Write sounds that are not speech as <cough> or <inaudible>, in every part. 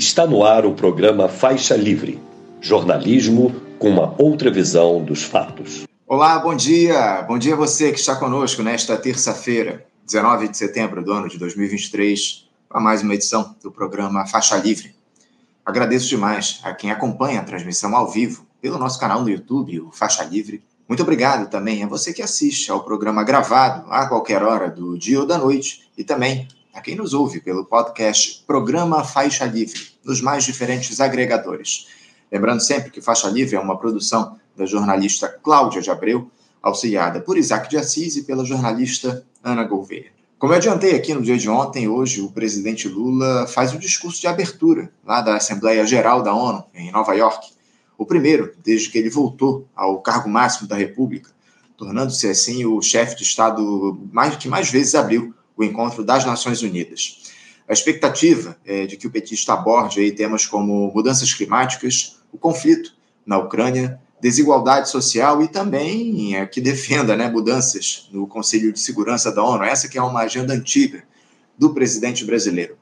Está no ar o programa Faixa Livre, jornalismo com uma outra visão dos fatos. Olá, bom dia. Bom dia a você que está conosco nesta terça-feira, 19 de setembro do ano de 2023, para mais uma edição do programa Faixa Livre. Agradeço demais a quem acompanha a transmissão ao vivo pelo nosso canal no YouTube, o Faixa Livre. Muito obrigado também a você que assiste ao programa gravado a qualquer hora do dia ou da noite e também a quem nos ouve pelo podcast Programa Faixa Livre, nos mais diferentes agregadores. Lembrando sempre que Faixa Livre é uma produção da jornalista Cláudia de Abreu, auxiliada por Isaac de Assis e pela jornalista Ana Gouveia. Como eu adiantei aqui no dia de ontem, hoje o presidente Lula faz o discurso de abertura lá da Assembleia Geral da ONU, em Nova York. O primeiro, desde que ele voltou ao cargo máximo da República, tornando-se assim o chefe de Estado mais, que mais vezes abriu o encontro das Nações Unidas. A expectativa é de que o petista aborde aí temas como mudanças climáticas, o conflito na Ucrânia, desigualdade social e também é, que defenda né, mudanças no Conselho de Segurança da ONU. Essa que é uma agenda antiga do presidente brasileiro.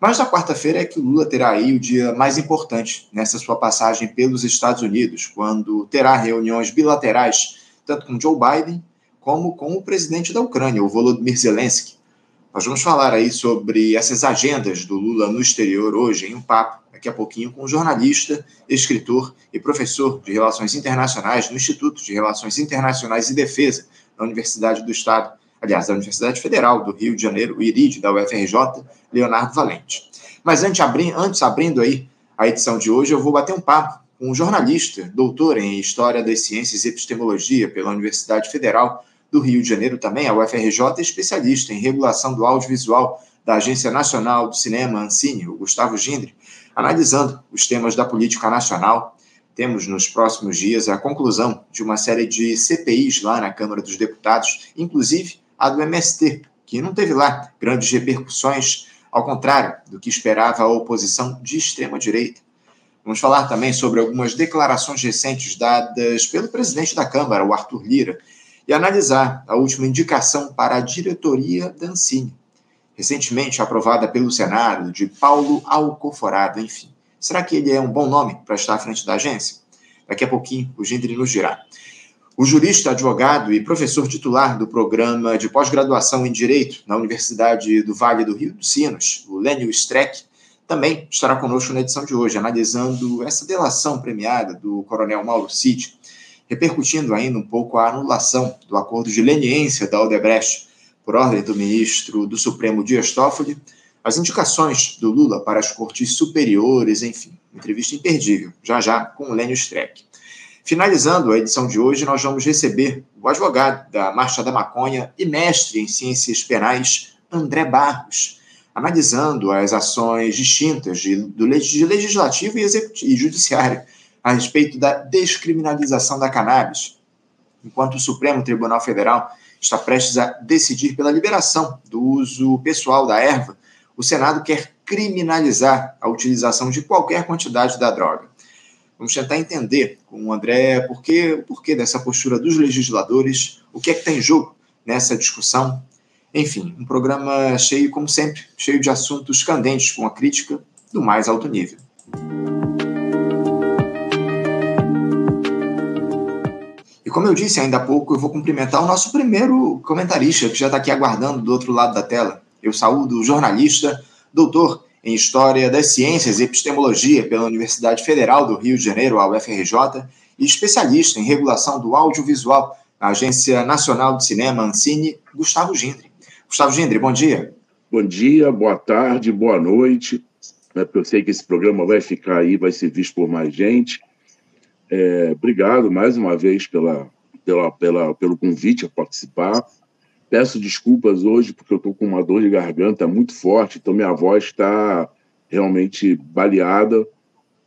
Mas na quarta-feira é que o Lula terá aí o dia mais importante nessa sua passagem pelos Estados Unidos, quando terá reuniões bilaterais tanto com Joe Biden como com o presidente da Ucrânia, o Volodymyr Zelensky. Nós vamos falar aí sobre essas agendas do Lula no exterior hoje em um papo, daqui a pouquinho, com um jornalista, escritor e professor de Relações Internacionais no Instituto de Relações Internacionais e Defesa da Universidade do Estado, aliás, da Universidade Federal do Rio de Janeiro, o IRID, da UFRJ, Leonardo Valente. Mas antes, abri antes abrindo aí a edição de hoje, eu vou bater um papo com um jornalista, doutor em História das Ciências e Epistemologia pela Universidade Federal do Rio de Janeiro também, a UFRJ, é especialista em regulação do audiovisual da Agência Nacional do Cinema, Ancine, o Gustavo Gindre, analisando os temas da política nacional. Temos nos próximos dias a conclusão de uma série de CPIs lá na Câmara dos Deputados, inclusive a do MST, que não teve lá grandes repercussões, ao contrário do que esperava a oposição de extrema-direita. Vamos falar também sobre algumas declarações recentes dadas pelo presidente da Câmara, o Arthur Lira, e analisar a última indicação para a diretoria da Ancine, recentemente aprovada pelo Senado, de Paulo Alcoforado, enfim. Será que ele é um bom nome para estar à frente da agência? Daqui a pouquinho o Gindri nos dirá. O jurista, advogado e professor titular do programa de pós-graduação em Direito na Universidade do Vale do Rio dos Sinos, o Lênio Streck, também estará conosco na edição de hoje, analisando essa delação premiada do coronel Mauro Cid, repercutindo ainda um pouco a anulação do acordo de leniência da Odebrecht por ordem do ministro do Supremo Dias Toffoli, as indicações do Lula para as cortes superiores, enfim, entrevista imperdível, já já com o Lênio Streck. Finalizando a edição de hoje, nós vamos receber o advogado da Marcha da Maconha e mestre em ciências penais, André Barros, analisando as ações distintas de, do legislativo e, e judiciário a respeito da descriminalização da cannabis, enquanto o Supremo Tribunal Federal está prestes a decidir pela liberação do uso pessoal da erva, o Senado quer criminalizar a utilização de qualquer quantidade da droga. Vamos tentar entender com o André por que, por que dessa postura dos legisladores, o que é que tem em jogo nessa discussão. Enfim, um programa cheio, como sempre, cheio de assuntos candentes com a crítica do mais alto nível. Como eu disse ainda há pouco, eu vou cumprimentar o nosso primeiro comentarista, que já está aqui aguardando do outro lado da tela. Eu saúdo o jornalista, doutor em História das Ciências e Epistemologia pela Universidade Federal do Rio de Janeiro, a UFRJ, e especialista em regulação do audiovisual na Agência Nacional de Cinema, Ancine, Gustavo Gindre. Gustavo Gindre, bom dia. Bom dia, boa tarde, boa noite. Né, eu sei que esse programa vai ficar aí, vai ser visto por mais gente. É, obrigado mais uma vez pela, pela, pela, pelo convite a participar. Peço desculpas hoje porque eu estou com uma dor de garganta muito forte, então minha voz está realmente baleada,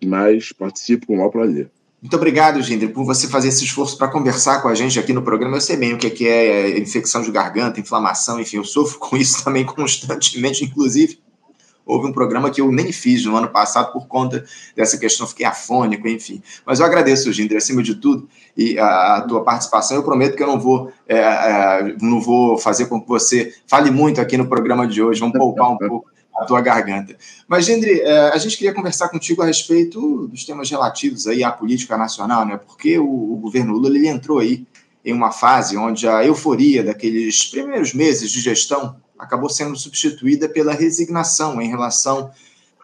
mas participo com o maior prazer. Muito obrigado, Gindri, por você fazer esse esforço para conversar com a gente aqui no programa. Eu sei bem o que é, é infecção de garganta, inflamação, enfim, eu sofro com isso também <laughs> constantemente, inclusive houve um programa que eu nem fiz no ano passado por conta dessa questão, fiquei afônico, enfim. Mas eu agradeço, Ginder, acima de tudo, e a, a tua participação. Eu prometo que eu não vou, é, é, não vou fazer com que você fale muito aqui no programa de hoje, vamos poupar um pouco a tua garganta. Mas, Gendry, é, a gente queria conversar contigo a respeito dos temas relativos aí à política nacional, né? Porque o, o governo Lula ele entrou aí em uma fase onde a euforia daqueles primeiros meses de gestão acabou sendo substituída pela resignação em relação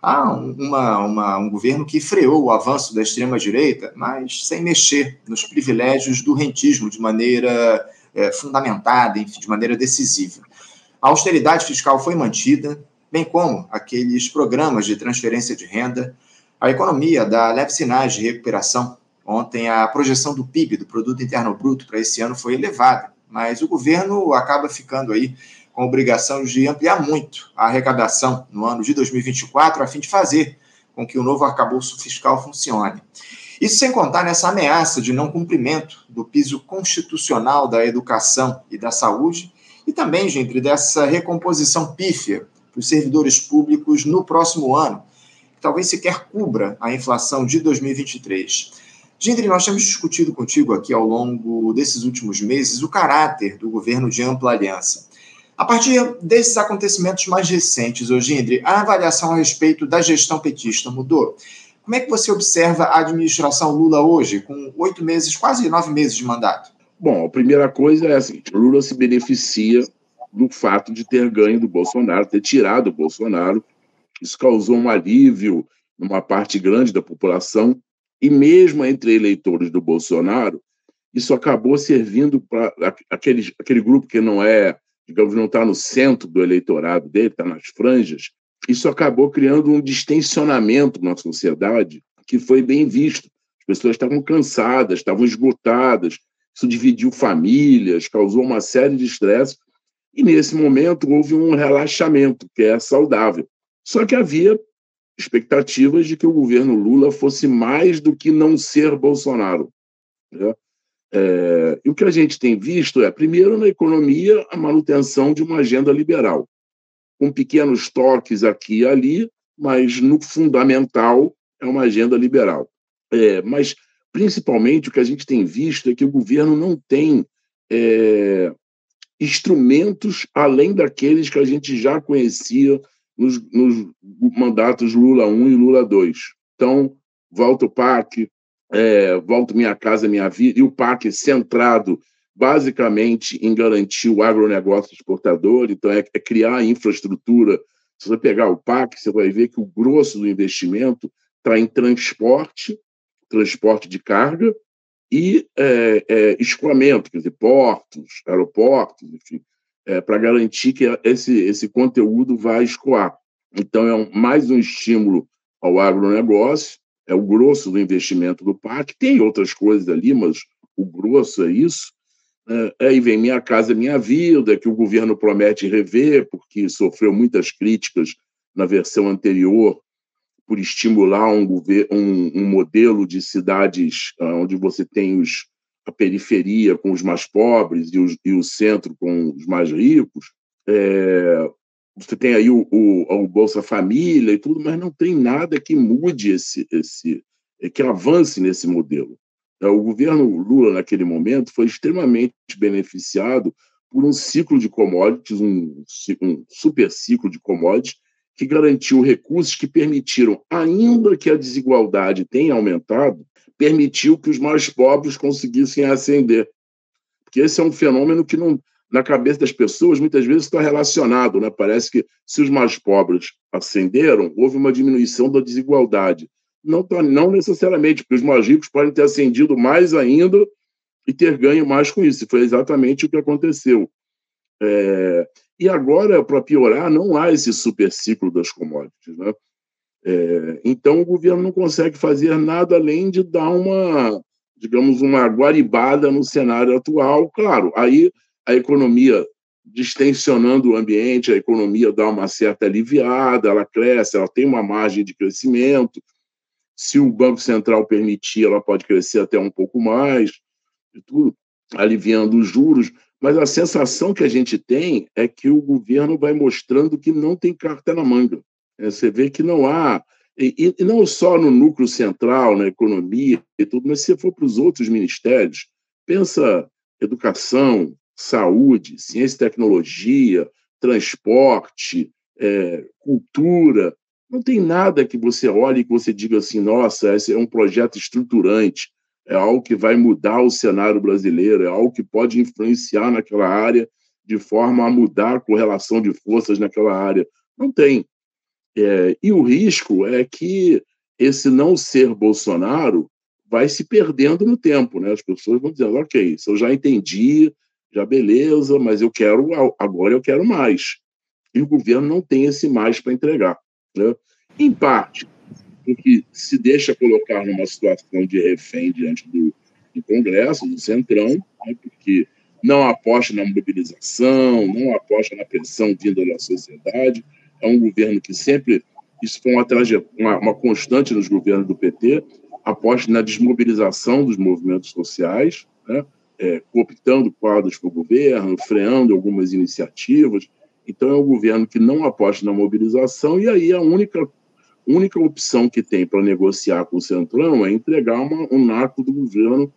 a uma, uma, um governo que freou o avanço da extrema-direita, mas sem mexer nos privilégios do rentismo de maneira é, fundamentada, enfim, de maneira decisiva. A austeridade fiscal foi mantida, bem como aqueles programas de transferência de renda. A economia dá leves sinais de recuperação. Ontem, a projeção do PIB, do Produto Interno Bruto, para esse ano foi elevada, mas o governo acaba ficando aí com obrigação de ampliar muito a arrecadação no ano de 2024, a fim de fazer com que o novo arcabouço fiscal funcione. Isso sem contar nessa ameaça de não cumprimento do piso constitucional da educação e da saúde, e também, gente, dessa recomposição pífia para os servidores públicos no próximo ano, que talvez sequer cubra a inflação de 2023. Gindri, nós temos discutido contigo aqui ao longo desses últimos meses o caráter do governo de ampla aliança. A partir desses acontecimentos mais recentes, Gindri, a avaliação a respeito da gestão petista mudou. Como é que você observa a administração Lula hoje, com oito meses, quase nove meses de mandato? Bom, a primeira coisa é assim: Lula se beneficia do fato de ter ganho do Bolsonaro, ter tirado o Bolsonaro. Isso causou um alívio numa parte grande da população, e mesmo entre eleitores do Bolsonaro, isso acabou servindo para aquele, aquele grupo que não é, digamos, não está no centro do eleitorado dele, está nas franjas. Isso acabou criando um distensionamento na sociedade que foi bem visto. As pessoas estavam cansadas, estavam esgotadas, isso dividiu famílias, causou uma série de estresse e nesse momento houve um relaxamento, que é saudável. Só que havia expectativas de que o governo Lula fosse mais do que não ser Bolsonaro. Né? É, e o que a gente tem visto é, primeiro, na economia, a manutenção de uma agenda liberal, com pequenos toques aqui e ali, mas no fundamental é uma agenda liberal. É, mas, principalmente, o que a gente tem visto é que o governo não tem é, instrumentos além daqueles que a gente já conhecia nos, nos mandatos Lula 1 e Lula 2. Então, volta o PAC, é, volta Minha Casa Minha Vida, e o PAC centrado basicamente em garantir o agronegócio exportador, então é, é criar infraestrutura. Se você pegar o PAC, você vai ver que o grosso do investimento está em transporte, transporte de carga, e é, é, escoamento, quer dizer, portos, aeroportos, enfim, é, para garantir que esse, esse conteúdo vai escoar. Então, é um, mais um estímulo ao agronegócio, é o grosso do investimento do parque. Tem outras coisas ali, mas o grosso é isso. É, aí vem Minha Casa Minha Vida, que o governo promete rever, porque sofreu muitas críticas na versão anterior por estimular um, um, um modelo de cidades uh, onde você tem os, a periferia com os mais pobres e, os, e o centro com os mais ricos. É, você tem aí o, o, o, Bolsa Família e tudo, mas não tem nada que mude esse, esse que avance nesse modelo. É, o governo Lula, naquele momento, foi extremamente beneficiado por um ciclo de commodities, um, um super ciclo de commodities, que garantiu recursos que permitiram, ainda que a desigualdade tenha aumentado, permitiu que os mais pobres conseguissem ascender. Porque esse é um fenômeno que não, na cabeça das pessoas muitas vezes está relacionado, né? Parece que se os mais pobres ascenderam, houve uma diminuição da desigualdade. Não, tá, não necessariamente, porque os mais ricos podem ter ascendido mais ainda e ter ganho mais com isso. Foi exatamente o que aconteceu. É, e agora, para piorar, não há esse super ciclo das commodities. Né? É, então, o governo não consegue fazer nada além de dar uma, digamos, uma guaribada no cenário atual. Claro, aí a economia distensionando o ambiente, a economia dá uma certa aliviada, ela cresce, ela tem uma margem de crescimento. Se o Banco Central permitir, ela pode crescer até um pouco mais, tudo, aliviando os juros, mas a sensação que a gente tem é que o governo vai mostrando que não tem carta na manga. É, você vê que não há, e, e, não só no núcleo central, na economia e tudo, mas se for para os outros ministérios, pensa educação, saúde, ciência e tecnologia, transporte, é, cultura. Não tem nada que você olhe e que você diga assim, nossa, esse é um projeto estruturante, é algo que vai mudar o cenário brasileiro, é algo que pode influenciar naquela área de forma a mudar a correlação de forças naquela área. Não tem. É, e o risco é que esse não ser Bolsonaro vai se perdendo no tempo, né? As pessoas vão dizendo, ok, isso eu já entendi, já beleza, mas eu quero agora eu quero mais. E o governo não tem esse mais para entregar, né? Em parte, porque se deixa colocar numa situação de refém diante do, do Congresso, do Centrão, né? porque não aposta na mobilização, não aposta na pressão vinda da sociedade. É um governo que sempre, isso foi uma, uma, uma constante nos governos do PT, aposta na desmobilização dos movimentos sociais, né? É, cooptando quadros para o governo, freando algumas iniciativas. Então, é um governo que não aposta na mobilização, e aí a única, única opção que tem para negociar com o Centrão é entregar uma, um narco do governo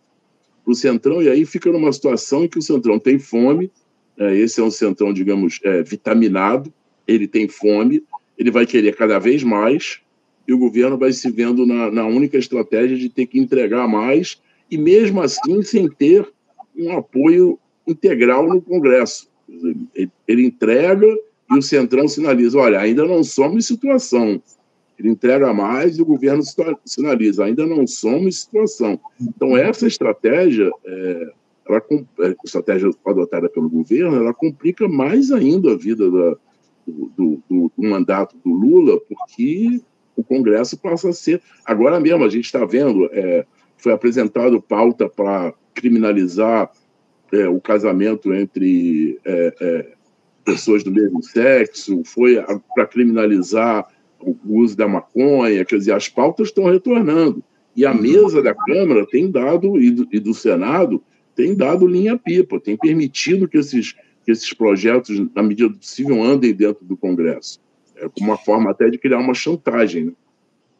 para o Centrão, e aí fica numa situação em que o Centrão tem fome, é, esse é um Centrão, digamos, é, vitaminado, ele tem fome, ele vai querer cada vez mais, e o governo vai se vendo na, na única estratégia de ter que entregar mais, e mesmo assim sem ter um apoio integral no Congresso. Ele, entrega e o Centrão sinaliza: olha, ainda não somos situação. Ele entrega mais e o governo sinaliza: ainda não somos situação. Então, essa estratégia, é, ela, a é, estratégia adotada pelo governo, ela complica mais ainda a vida da, do, do, do, mandato do Lula, porque o Congresso passa a ser. Agora mesmo, a gente está vendo, é, foi apresentado pauta para criminalizar é, o casamento entre é, é pessoas do mesmo sexo, foi para criminalizar o uso da maconha, quer dizer, as pautas estão retornando. E a mesa da Câmara tem dado, e do, e do Senado, tem dado linha-pipa, tem permitido que esses, que esses projetos, na medida do possível, andem dentro do Congresso é uma forma até de criar uma chantagem.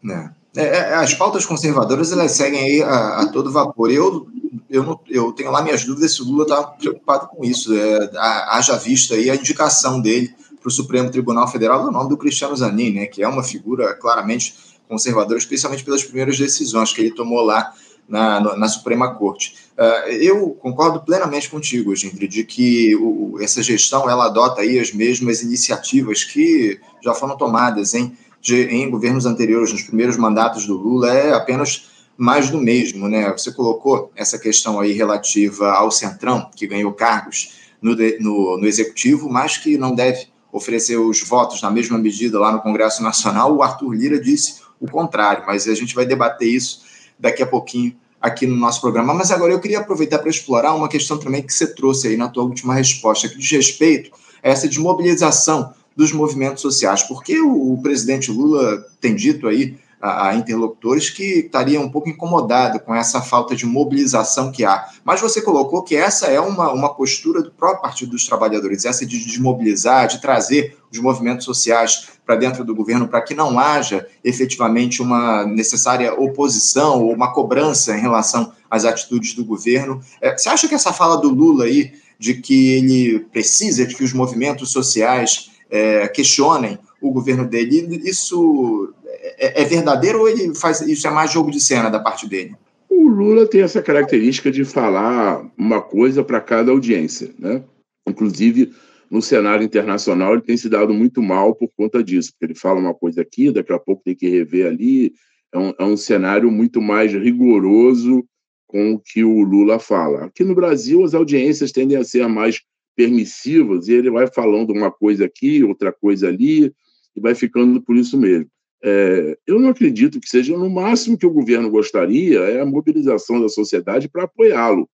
Né? É. É, é, as pautas conservadoras elas seguem aí a, a todo vapor. Eu, eu, não, eu tenho lá minhas dúvidas se o Lula está preocupado com isso. É, haja vista aí a indicação dele para o Supremo Tribunal Federal no nome do Cristiano Zanin, né, que é uma figura claramente conservadora, especialmente pelas primeiras decisões que ele tomou lá na, na Suprema Corte. Uh, eu concordo plenamente contigo, Gindri, de que o, essa gestão ela adota aí as mesmas iniciativas que já foram tomadas em, de, em governos anteriores, nos primeiros mandatos do Lula, é apenas mais do mesmo, né? Você colocou essa questão aí relativa ao Centrão, que ganhou cargos no, no, no Executivo, mas que não deve oferecer os votos na mesma medida lá no Congresso Nacional. O Arthur Lira disse o contrário, mas a gente vai debater isso daqui a pouquinho aqui no nosso programa. Mas agora eu queria aproveitar para explorar uma questão também que você trouxe aí na tua última resposta, que diz respeito a essa desmobilização dos movimentos sociais, porque o, o presidente Lula tem dito aí a, a, interlocutores que estaria um pouco incomodado com essa falta de mobilização que há. Mas você colocou que essa é uma, uma postura do próprio Partido dos Trabalhadores, essa de desmobilizar, de trazer os movimentos sociais para dentro do governo para que não haja efetivamente uma necessária oposição ou uma cobrança em relação às atitudes do governo. É, você acha que essa fala do Lula aí de que ele precisa de que os movimentos sociais é, questionem o governo dele, isso é, é, verdadeiro ou ele faz isso é mais jogo de cena da parte dele? O Lula tem essa característica de falar uma coisa para cada audiência, né? Inclusive no cenário internacional ele tem se dado muito mal por conta disso, porque ele fala uma coisa aqui, daqui a pouco tem que rever ali. É um, é um cenário muito mais rigoroso com o que o Lula fala. Aqui no Brasil as audiências tendem a ser mais permissivas e ele vai falando uma coisa aqui, outra coisa ali e vai ficando por isso mesmo. É, eu não acredito que seja no máximo que o governo gostaria é a mobilização da sociedade para apoiá-lo.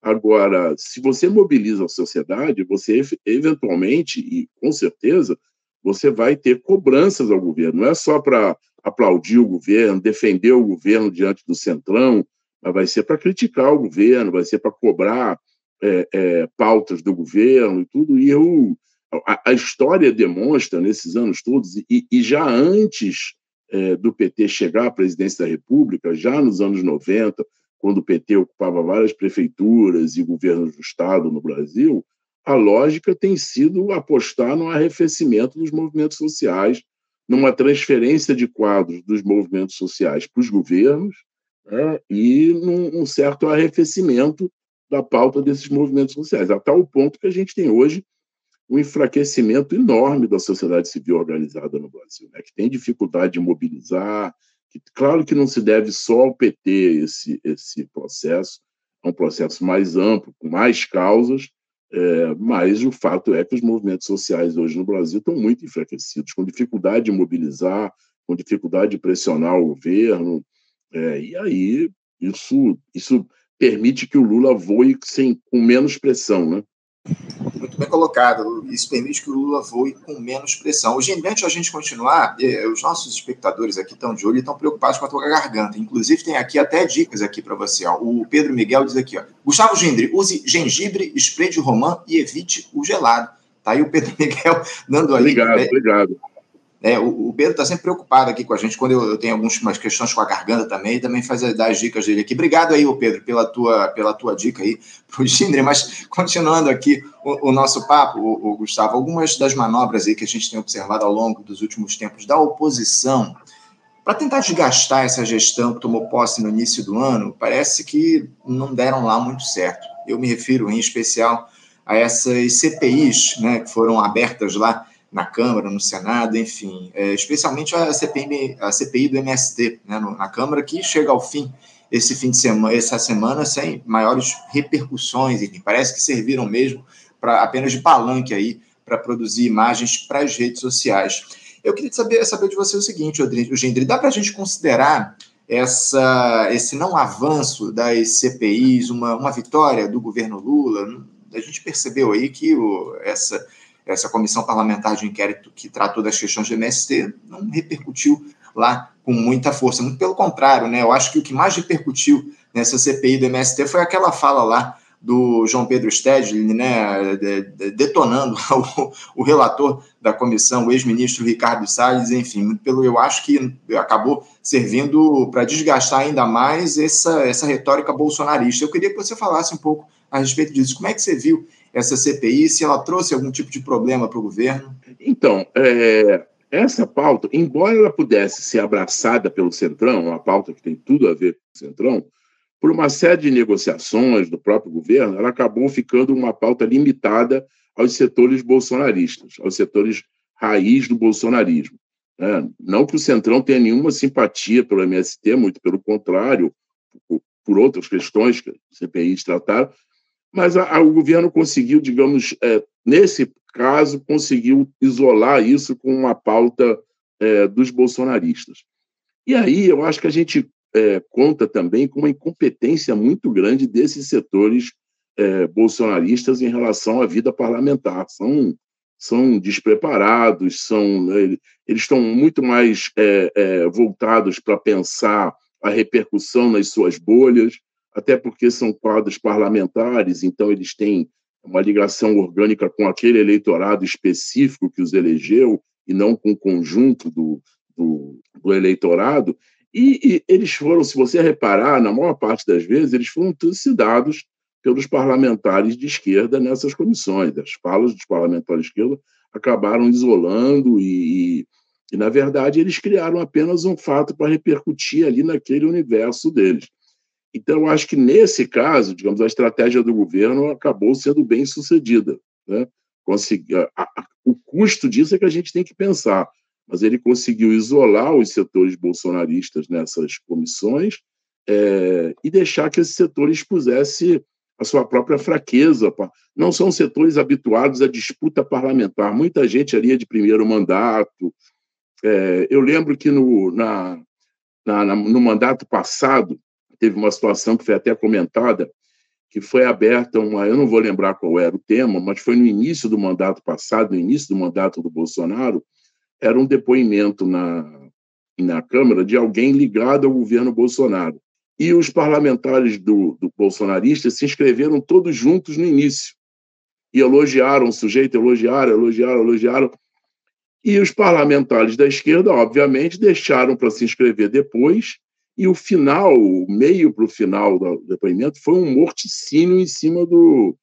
Agora, se você mobiliza a sociedade, você eventualmente e com certeza você vai ter cobranças ao governo. Não é só para aplaudir o governo, defender o governo diante do centrão, mas vai ser para criticar o governo, vai ser para cobrar é, é, pautas do governo e tudo. E eu a, a história demonstra, nesses anos todos, e, e já antes é, do PT chegar à presidência da República, já nos anos 90, quando o PT ocupava várias prefeituras e governos do Estado no Brasil, a lógica tem sido apostar no arrefecimento dos movimentos sociais, numa transferência de quadros dos movimentos sociais para os governos né, e num um certo arrefecimento da pauta desses movimentos sociais, a tal ponto que a gente tem hoje um enfraquecimento enorme da sociedade civil organizada no Brasil, né, que tem dificuldade de mobilizar, que, claro que não se deve só ao PT esse, esse processo, é um processo mais amplo, com mais causas, é, mas o fato é que os movimentos sociais hoje no Brasil estão muito enfraquecidos, com dificuldade de mobilizar, com dificuldade de pressionar o governo, é, e aí isso, isso permite que o Lula voe sem, com menos pressão, né? Muito bem colocado. Isso permite que o Lula voe com menos pressão. Hoje, antes de a gente continuar, eh, os nossos espectadores aqui estão de olho e estão preocupados com a tua garganta. Inclusive, tem aqui até dicas aqui para você. Ó. O Pedro Miguel diz aqui, ó, Gustavo Gindri, use gengibre, spray de romã e evite o gelado. Tá aí o Pedro <laughs> Miguel dando aí. Obrigado, é, obrigado. É, o, o, Pedro está sempre preocupado aqui com a gente, quando eu, eu tenho algumas questões com a garganta também, também faz dar as dicas dele aqui. Obrigado aí, Pedro, pela tua, pela tua dica aí <laughs> para o Gindre. Mas continuando aqui o, o nosso papo, o, o, Gustavo, algumas das manobras aí que a gente tem observado ao longo dos últimos tempos da oposição, para tentar desgastar essa gestão que tomou posse no início do ano, parece que não deram lá muito certo. Eu me refiro em especial a essas CPIs né, que foram abertas lá na Câmara, no Senado, enfim, é, especialmente a, CPI, a CPI do MST né, no, na Câmara, que chega ao fim esse fim de semana, essa semana sem maiores repercussões, enfim, parece que serviram mesmo para apenas de palanque aí para produzir imagens para as redes sociais. Eu queria saber, saber de você o seguinte, o Gendri, dá para a gente considerar essa, esse não avanço das CPIs uma, uma vitória do governo Lula? A gente percebeu aí que o, essa essa comissão parlamentar de inquérito que tratou das questões do MST não repercutiu lá com muita força. Muito pelo contrário, né? Eu acho que o que mais repercutiu nessa CPI do MST foi aquela fala lá do João Pedro Stedlin, né, detonando <laughs> o, o, relator da comissão, o ex-ministro Ricardo Salles, enfim, pelo eu acho que acabou servindo para desgastar ainda mais essa, essa retórica bolsonarista. Eu queria que você falasse um pouco a respeito disso. Como é que você viu essa CPI, se ela trouxe algum tipo de problema para o governo? Então, é, essa pauta, embora ela pudesse ser abraçada pelo Centrão, uma pauta que tem tudo a ver com o Centrão, por uma série de negociações do próprio governo, ela acabou ficando uma pauta limitada aos setores bolsonaristas, aos setores raiz do bolsonarismo. Né? Não que o Centrão tenha nenhuma simpatia pelo MST, muito pelo contrário, por outras questões que a CPI trataram, mas a, a, o governo conseguiu, digamos, é, nesse caso, conseguiu isolar isso com uma pauta é, dos bolsonaristas. E aí eu acho que a gente é, conta também com uma incompetência muito grande desses setores é, bolsonaristas em relação à vida parlamentar. São, são despreparados, são, né, eles estão muito mais é, é, voltados para pensar a repercussão nas suas bolhas até porque são quadros parlamentares, então eles têm uma ligação orgânica com aquele eleitorado específico que os elegeu e não com o conjunto do, do, do eleitorado. E, e, eles foram, se você reparar, na maior parte das vezes, eles foram trucidados pelos parlamentares de esquerda nessas comissões. As falas dos parlamentares de esquerda acabaram isolando e, e, e na verdade, eles criaram apenas um fato para repercutir ali naquele universo deles. Então, acho que nesse caso, digamos, a estratégia do governo acabou sendo bem sucedida. Né? Consegui, a, a, o custo disso é que a gente tem que pensar, mas ele conseguiu isolar os setores bolsonaristas nessas comissões é, e deixar que esse setor expusesse a sua própria fraqueza. Não são setores habituados à disputa parlamentar. Muita gente ali é de primeiro mandato. É, eu lembro que no, na, na, no mandato passado, teve uma situação que foi até comentada, que foi aberta uma, eu não vou lembrar qual era o tema, mas foi no início do mandato passado, no início do mandato do Bolsonaro, era um depoimento na, na Câmara de alguém ligado ao governo Bolsonaro. E os parlamentares do, do bolsonaristas se inscreveram todos juntos no início. E elogiaram o sujeito, elogiaram, elogiaram, elogiaram. E os parlamentares da esquerda, obviamente, deixaram para se inscrever depois e o final, o meio para o final do depoimento, foi um morticínio em cima do,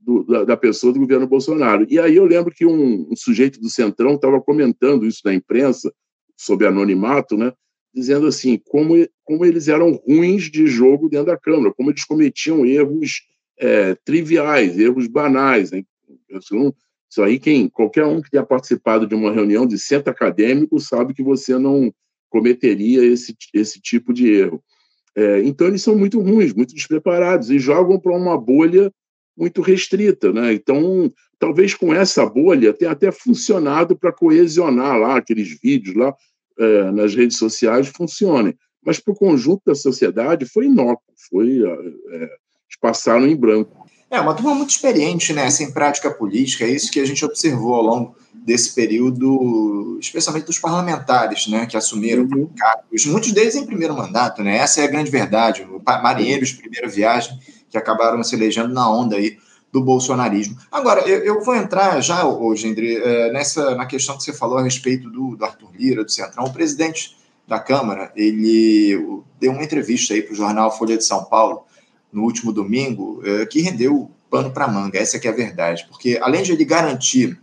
do, da, da, pessoa do governo Bolsonaro. E aí eu lembro que um, um sujeito do Centrão estava comentando isso na imprensa, sob anonimato, né, dizendo assim, como, como eles eram ruins de jogo dentro da Câmara, como eles cometiam erros é, triviais, erros banais. Né? Isso aí, quem, qualquer um que tenha participado de uma reunião de centro acadêmico sabe que você não cometeria esse, esse tipo de erro. É, então, eles são muito ruins, muito despreparados e jogam para uma bolha muito restrita. Né? Então, talvez com essa bolha tenha até funcionado para coesionar lá aqueles vídeos lá é, nas redes sociais funcionem. Mas para o conjunto da sociedade foi inócuo, foi, é, é passaram em branco. É uma turma muito experiente né, em prática política, é isso que a gente observou ao longo desse período, especialmente dos parlamentares né, que assumiram uhum. cargos, muitos deles em primeiro mandato, né? essa é a grande verdade, marinheiros de primeira viagem que acabaram se elegendo na onda aí do bolsonarismo. Agora, eu, eu vou entrar já, hoje, André, é, nessa, na questão que você falou a respeito do, do Arthur Lira, do Centrão, o presidente da Câmara, ele deu uma entrevista aí para o jornal Folha de São Paulo, no último domingo, é, que rendeu pano para manga, essa que é a verdade, porque além de ele garantir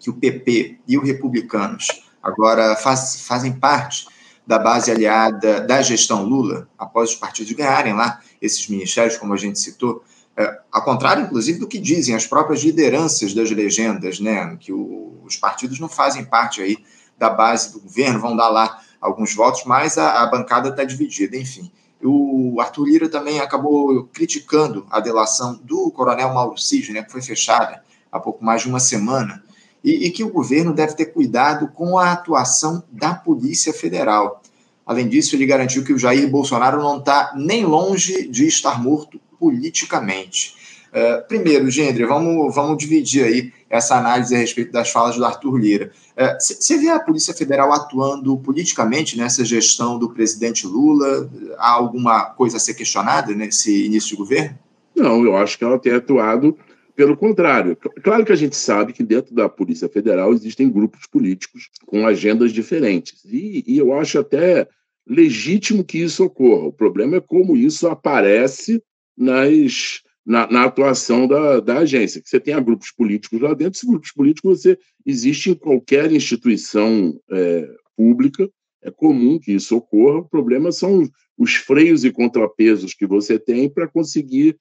que o PP e os republicanos agora faz, fazem parte da base aliada da gestão Lula, após os partidos ganharem lá esses ministérios, como a gente citou, é, ao contrário, inclusive, do que dizem as próprias lideranças das legendas, né, que o, os partidos não fazem parte aí da base do governo, vão dar lá alguns votos, mas a, a bancada está dividida, enfim. O Arthur Lira também acabou criticando a delação do coronel Mauro Cid, né, que foi fechada há pouco mais de uma semana, e, e que o governo deve ter cuidado com a atuação da Polícia Federal. Além disso, ele garantiu que o Jair Bolsonaro não está nem longe de estar morto politicamente. Uh, primeiro, Gendre, vamos, vamos dividir aí essa análise a respeito das falas do Arthur Lira. Você vê a Polícia Federal atuando politicamente nessa gestão do presidente Lula? Há alguma coisa a ser questionada nesse início de governo? Não, eu acho que ela tem atuado pelo contrário. Claro que a gente sabe que dentro da Polícia Federal existem grupos políticos com agendas diferentes. E, e eu acho até legítimo que isso ocorra. O problema é como isso aparece nas na, na, atuação da, da agência. Que você tenha grupos políticos lá dentro, esses grupos políticos você existe em qualquer instituição é, pública, é comum que isso ocorra. O problema são os freios e contrapesos que você tem para conseguir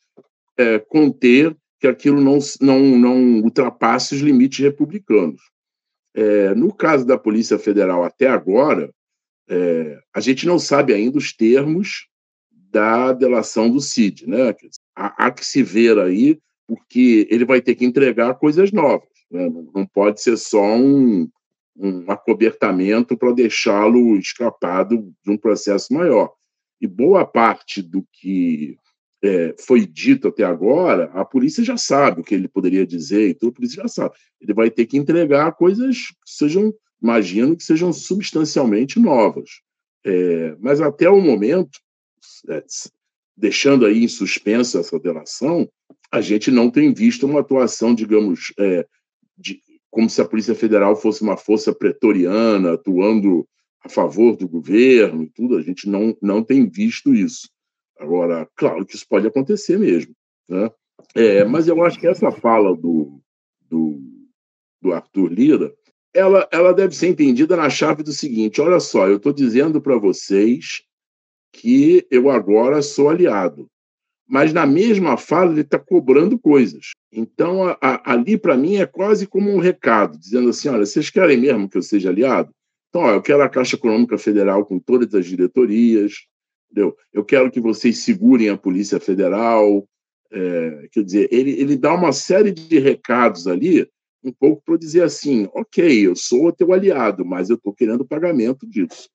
é, conter que aquilo não, não, não ultrapasse os limites republicanos. É, no caso da Polícia Federal, até agora, é, a gente não sabe ainda os termos da delação do CID. Né? Há, há, que se ver aí, porque ele vai ter que entregar coisas novas. Né? Não pode ser só um, um acobertamento para deixá-lo escapado de um processo maior. E boa parte do que é, foi dito até agora, a polícia já sabe o que ele poderia dizer, então a polícia já sabe. Ele vai ter que entregar coisas que sejam, imagino, que sejam substancialmente novas. É, mas até o momento, é, deixando aí em suspenso essa delação, a gente não tem visto uma atuação, digamos, é, de, como se a Polícia Federal fosse uma força pretoriana atuando a favor do governo e tudo. A gente não, não tem visto isso. Agora, claro que isso pode acontecer mesmo. Né? É, mas eu acho que essa fala do, do, do Arthur Lira ela, ela deve ser entendida na chave do seguinte: olha só, eu estou dizendo para vocês que eu agora sou aliado. Mas na mesma fala ele está cobrando coisas. Então, a, a, ali para mim é quase como um recado, dizendo assim: olha, vocês querem mesmo que eu seja aliado? Então, ó, eu quero a Caixa Econômica Federal com todas as diretorias, entendeu? eu quero que vocês segurem a Polícia Federal. É, quer dizer, ele, ele dá uma série de recados ali, um pouco para dizer assim: ok, eu sou teu aliado, mas eu estou querendo pagamento disso.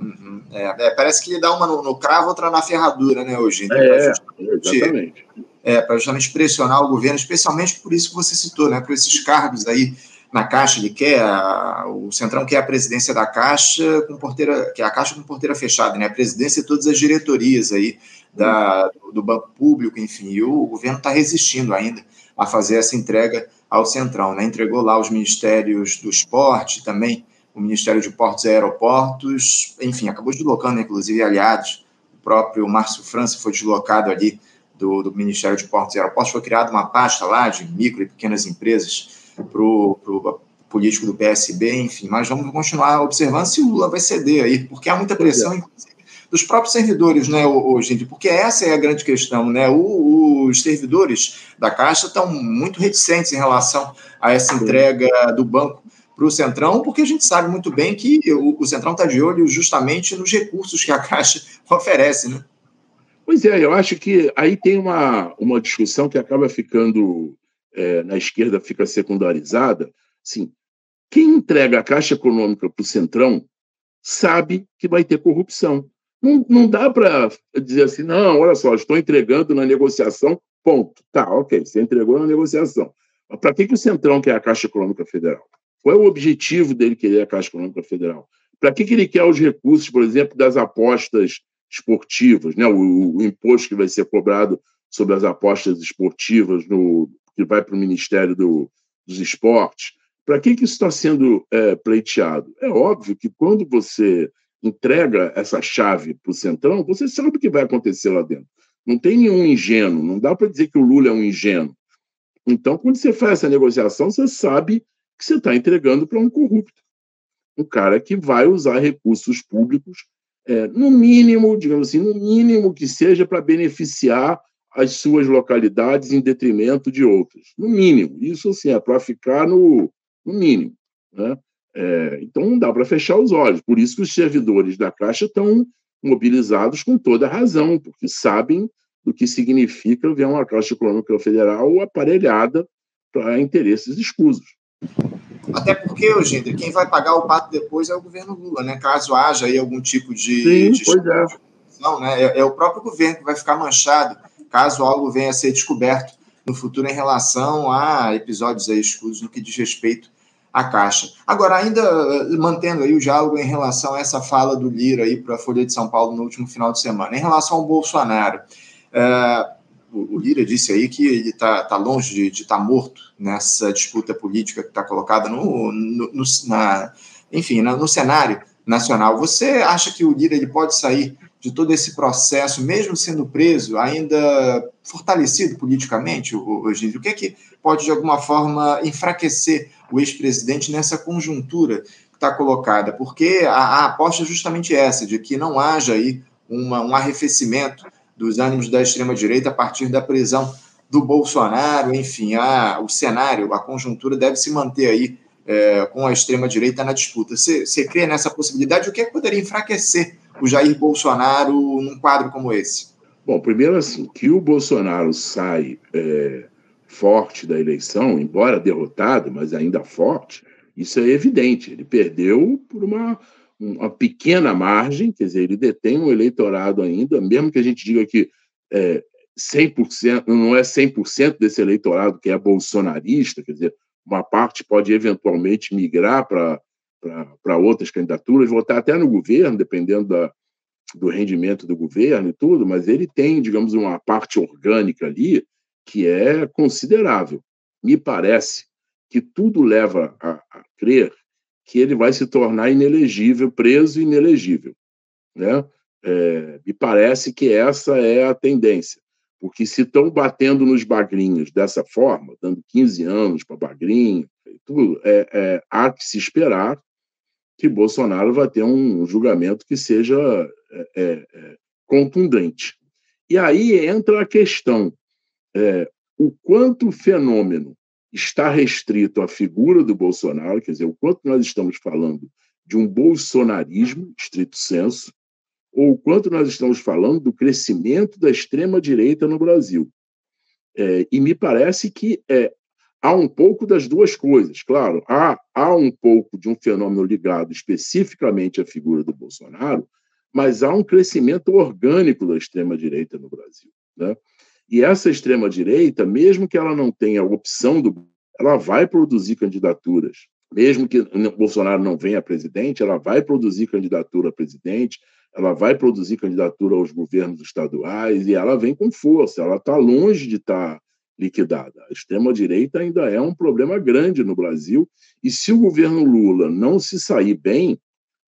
Uhum. É, é, parece que ele dá uma no, no, cravo, outra na ferradura, né, hoje. Então, é, exatamente. É, para justamente pressionar o governo, especialmente por isso que você citou, né, por esses cargos aí na Caixa, ele quer, a, o Centrão quer a presidência da Caixa com porteira, que é a Caixa com porteira fechada, né, a presidência de todas as diretorias aí da, do Banco Público, enfim, e o, o governo está resistindo ainda a fazer essa entrega ao Centrão, né, entregou lá os ministérios do esporte também, o Ministério de Portos e Aeroportos, enfim, acabou deslocando, inclusive, aliados. O próprio Márcio França foi deslocado ali do, do Ministério de Portos e Aeroportos, foi criada uma pasta lá de micro e pequenas empresas para o político do PSB, enfim, mas vamos continuar observando se o Lula vai ceder aí, porque há muita pressão, é. dos próprios servidores, né, hoje, porque essa é a grande questão, né? O, os servidores da Caixa estão muito reticentes em relação a essa entrega do banco para o Centrão, porque a gente sabe muito bem que o, o Centrão está de olho justamente nos recursos que a Caixa <laughs> oferece, né? Pois é, eu acho que aí tem uma, uma discussão que acaba ficando é, na esquerda, fica secundarizada. Sim, quem entrega a Caixa Econômica para o Centrão sabe que vai ter corrupção. Não, não dá para dizer assim, não, olha só, estou entregando na negociação, ponto. Tá, ok, você entregou na negociação. Para que, que o Centrão quer a Caixa Econômica Federal? Qual é o objetivo dele querer a Caixa Econômica Federal? Para que, que ele quer os recursos, por exemplo, das apostas esportivas, né? o, o imposto que vai ser cobrado sobre as apostas esportivas no, que vai para o Ministério do, dos Esportes? Para que, que isso está sendo é, pleiteado? É óbvio que quando você entrega essa chave para o Centrão, você sabe o que vai acontecer lá dentro. Não tem nenhum ingênuo, não dá para dizer que o Lula é um ingênuo. Então, quando você faz essa negociação, você sabe que você está entregando para um corrupto. Um cara que vai usar recursos públicos, é, no mínimo, digamos assim, no mínimo que seja para beneficiar as suas localidades em detrimento de outras. No mínimo. Isso, assim, é para ficar no, no mínimo. Né? É, então não dá para fechar os olhos. Por isso que os servidores da Caixa estão mobilizados com toda razão, porque sabem do que significa ver uma Caixa Econômica Federal aparelhada para interesses escusos. Até porque, Eugênio, quem vai pagar o pato depois é o governo Lula, né? Caso haja aí algum tipo de. Sim, de pois é. Não, né? É, é, o próprio governo que vai ficar manchado caso algo venha a ser descoberto no futuro em relação a episódios aí escusos no que diz respeito à Caixa. Agora, ainda eh, mantendo aí o diálogo em relação a essa fala do Lira aí para a Folha de São Paulo no último final de semana, em relação ao Bolsonaro, é, o, Lira disse aí que ele está tá longe de estar tá morto nessa disputa política que está colocada no, no, no, na, enfim, no cenário nacional. Você acha que o Lira ele pode sair de todo esse processo, mesmo sendo preso, ainda fortalecido politicamente, hoje? O que é que pode, de alguma forma, enfraquecer o ex-presidente nessa conjuntura que está colocada? Porque a, a, aposta é justamente essa, de que não haja aí uma, um arrefecimento dos ânimos da extrema-direita a partir da prisão do Bolsonaro, enfim, a, o cenário, a conjuntura deve se manter aí é, com a extrema-direita na disputa. Você crê nessa possibilidade? O que, é que poderia enfraquecer o Jair Bolsonaro num quadro como esse? Bom, primeiro assim, que o Bolsonaro sai é, forte da eleição, embora derrotado, mas ainda forte, isso é evidente. Ele perdeu por uma, uma pequena margem, quer dizer, ele detém um eleitorado ainda, mesmo que a gente diga que é, 100%, não é 100% desse eleitorado que é bolsonarista, quer dizer, uma parte pode eventualmente migrar para outras candidaturas, votar até no governo, dependendo da, do rendimento do governo e tudo, mas ele tem, digamos, uma parte orgânica ali que é considerável. Me parece que tudo leva a, a crer que ele vai se tornar inelegível, preso inelegível. Né? É, me parece que essa é a tendência. Porque se estão batendo nos bagrinhos dessa forma, dando 15 anos para bagrinho, tudo, é, é, há que se esperar que Bolsonaro vai ter um julgamento que seja é, é, é contundente. E aí entra a questão: é, o quanto o fenômeno está restrito à figura do Bolsonaro, quer dizer, o quanto nós estamos falando de um bolsonarismo, estrito senso, ou o quanto nós estamos falando do crescimento da extrema-direita no Brasil. É, e me parece que é, há um pouco das duas coisas. Claro, há, há um pouco de um fenômeno ligado especificamente à figura do Bolsonaro, mas há um crescimento orgânico da extrema-direita no Brasil. Né? E essa extrema-direita, mesmo que ela não tenha opção do. Ela vai produzir candidaturas. Mesmo que Bolsonaro não venha a presidente, ela vai produzir candidatura a presidente, ela vai produzir candidatura aos governos estaduais e ela vem com força, ela está longe de estar tá liquidada. A extrema-direita ainda é um problema grande no Brasil e se o governo Lula não se sair bem,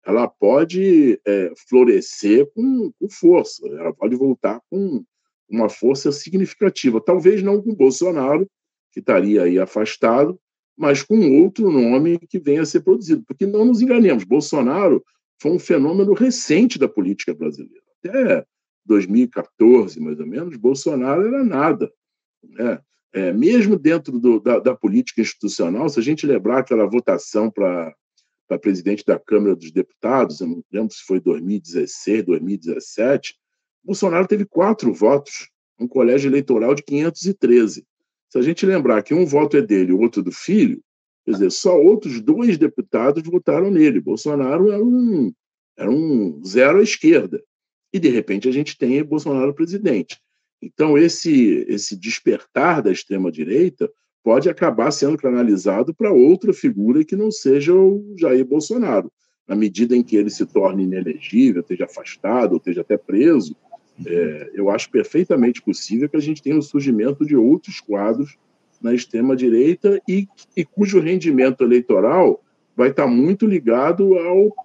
ela pode é, florescer com, com, força, ela pode voltar com, uma força significativa. Talvez não com Bolsonaro, que estaria aí afastado, mas com outro nome que venha a ser produzido. Porque não nos enganemos, Bolsonaro foi um fenômeno recente da política brasileira. Até 2014, mais ou menos, Bolsonaro era nada. Né? É, mesmo dentro do, da, da, política institucional, se a gente lembrar aquela votação para presidente da Câmara dos Deputados, eu não lembro se foi 2016, 2017, Bolsonaro teve quatro votos, um colégio eleitoral de 513. Se a gente lembrar que um voto é dele o outro do filho, quer dizer, só outros dois deputados votaram nele. Bolsonaro era um, era um zero à esquerda. E, de repente, a gente tem Bolsonaro presidente. Então, esse, esse despertar da extrema-direita pode acabar sendo canalizado para outra figura que não seja o Jair Bolsonaro. Na medida em que ele se torne inelegível, esteja afastado, ou esteja até preso, é, eu acho perfeitamente possível que a gente tenha o surgimento de outros quadros na extrema-direita e, e, cujo rendimento eleitoral vai estar muito ligado ao,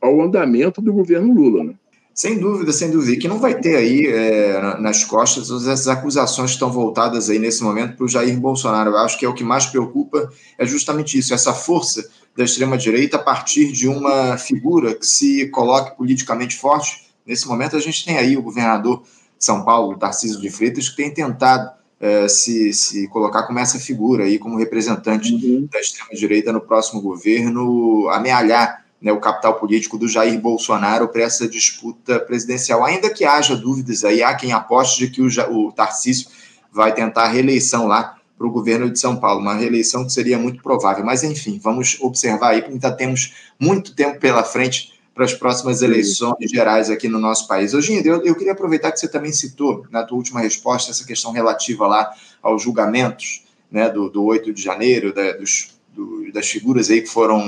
ao, andamento do governo Lula. Né? Sem dúvida, sem dúvida. Que não vai ter aí é, nas costas todas essas acusações que estão voltadas aí nesse momento para o Jair Bolsonaro. Eu acho que é o que mais preocupa é justamente isso, essa força da extrema-direita a partir de uma figura que se coloque politicamente forte. Nesse momento, a gente tem aí o governador de São Paulo, Tarcísio de Freitas, que tem tentado é, se, se colocar como essa figura aí, como representante uhum. da extrema-direita no próximo governo, amealhar né, o capital político do Jair Bolsonaro para essa disputa presidencial. Ainda que haja dúvidas aí, há quem aposte de que o, o Tarcísio vai tentar a reeleição lá para o governo de São Paulo, uma reeleição que seria muito provável. Mas, enfim, vamos observar aí, porque ainda temos muito tempo pela frente para as próximas eleições gerais aqui no nosso país. Hoje, eu, eu queria aproveitar que você também citou, na tua última resposta, essa questão relativa lá aos julgamentos né, do, do 8 de janeiro, da, dos do, das figuras aí que foram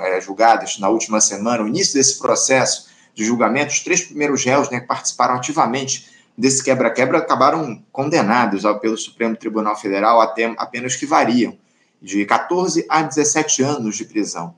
é, julgadas na última semana, o início desse processo de julgamento, os três primeiros réus né, que participaram ativamente desse quebra-quebra acabaram condenados ao, pelo Supremo Tribunal Federal até apenas que variam de 14 a 17 anos de prisão.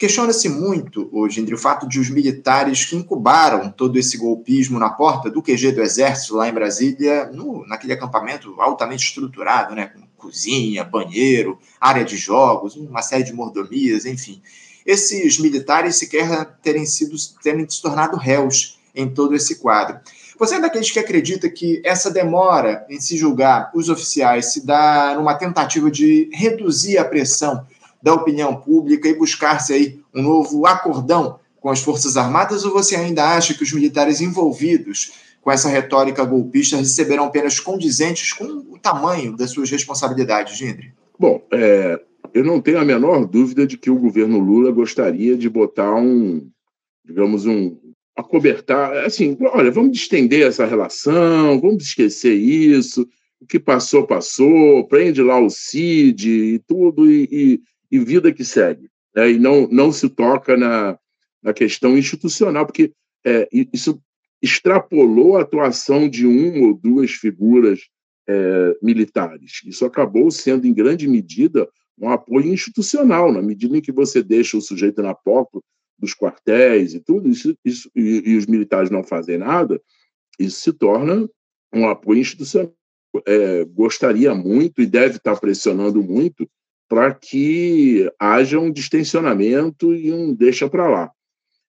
Questiona-se muito hoje entre o fato de os militares que incubaram todo esse golpismo na porta do QG do Exército lá em Brasília, no, naquele acampamento altamente estruturado, né, com cozinha, banheiro, área de jogos, uma série de mordomias, enfim. Esses militares sequer terem sido terem se tornado réus em todo esse quadro. Você é daqueles que acredita que essa demora em se julgar os oficiais se dá numa tentativa de reduzir a pressão da opinião pública e buscar-se aí um novo acordão com as Forças Armadas, ou você ainda acha que os militares envolvidos com essa retórica golpista receberão penas condizentes com o tamanho das suas responsabilidades, Gindre? Bom, é, eu não tenho a menor dúvida de que o governo Lula gostaria de botar um, digamos, um acobertar, assim, olha, vamos estender essa relação, vamos esquecer isso, o que passou, passou, prende lá o CID e tudo, e, e, e vida que segue. Né? E não, não se toca na, na questão institucional, porque é, isso extrapolou a atuação de uma ou duas figuras é, militares. Isso acabou sendo, em grande medida, um apoio institucional, na medida em que você deixa o sujeito na porta dos quartéis e tudo, isso, isso e, e, os militares não fazem nada, isso se torna um apoio institucional. É, gostaria muito e deve estar pressionando muito para que haja um distensionamento e um deixa para lá.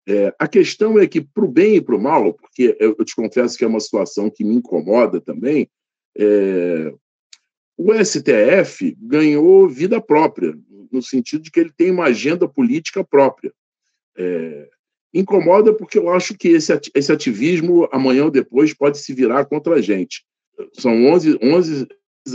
É, a questão é que, para o bem e para o mal, porque eu, te confesso que é uma situação que me incomoda também, é, o STF ganhou vida própria, no sentido de que ele tem uma agenda política própria. É, incomoda porque eu acho que esse, esse ativismo, amanhã ou depois, pode se virar contra a gente. São 11, 11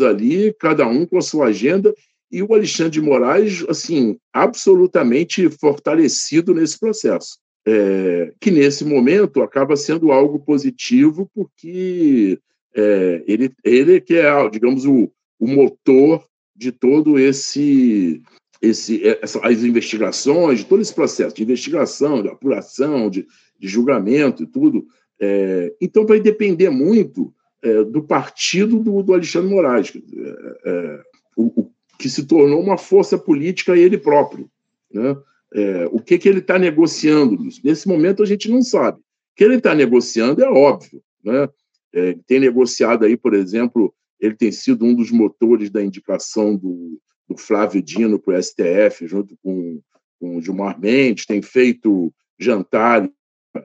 ali, cada um com a sua agenda, e o Alexandre de Moraes, assim, absolutamente fortalecido nesse processo é, que nesse momento acaba sendo algo positivo, porque é, ele, ele que é, digamos, o, o motor de todo esse, esse as investigações, de todo esse processo de investigação, de apuração, de, de julgamento e tudo. É, então, vai depender muito é, do partido do, do Alexandre Moraes, é, é, o, que se tornou uma força política ele próprio. Né? É, o que, que ele está negociando? Nesse momento a gente não sabe. O que ele está negociando é óbvio. Né? É, tem negociado aí, por exemplo, ele tem sido um dos motores da indicação do, do Flávio Dino para o STF, junto com, com o Gilmar Mendes, tem feito jantar